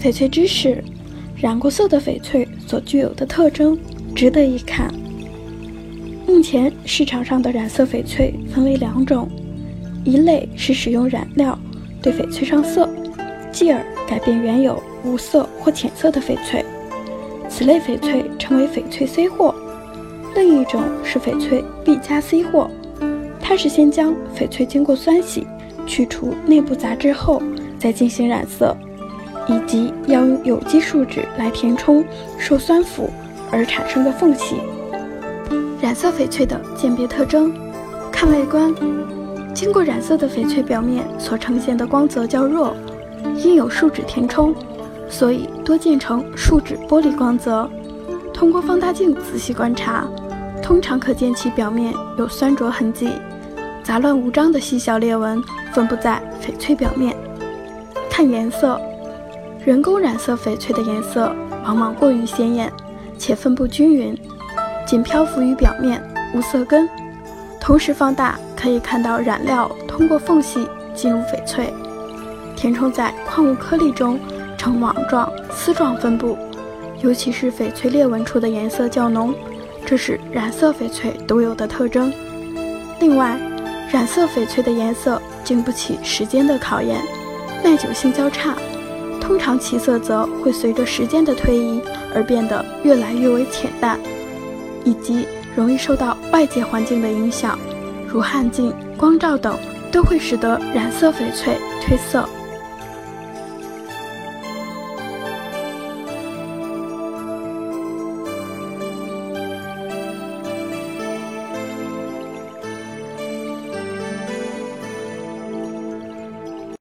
翡翠知识：染过色的翡翠所具有的特征，值得一看。目前市场上的染色翡翠分为两种，一类是使用染料对翡翠上色，继而改变原有无色或浅色的翡翠，此类翡翠称为翡翠 C 货；另一种是翡翠 B 加 C 货，它是先将翡翠经过酸洗，去除内部杂质后，再进行染色。以及要用有机树脂来填充受酸腐而产生的缝隙。染色翡翠的鉴别特征，看外观，经过染色的翡翠表面所呈现的光泽较弱，因有树脂填充，所以多见成树脂玻璃光泽。通过放大镜仔细观察，通常可见其表面有酸浊痕迹，杂乱无章的细小裂纹分布在翡翠表面。看颜色。人工染色翡翠的颜色往往过于鲜艳，且分布均匀，仅漂浮于表面，无色根。同时放大可以看到染料通过缝隙进入翡翠，填充在矿物颗粒中，呈网状、丝状分布。尤其是翡翠裂纹处的颜色较浓，这是染色翡翠独有的特征。另外，染色翡翠的颜色经不起时间的考验，耐久性较差。通常其色泽会随着时间的推移而变得越来越为浅淡，以及容易受到外界环境的影响，如汗浸、光照等，都会使得染色翡翠褪色。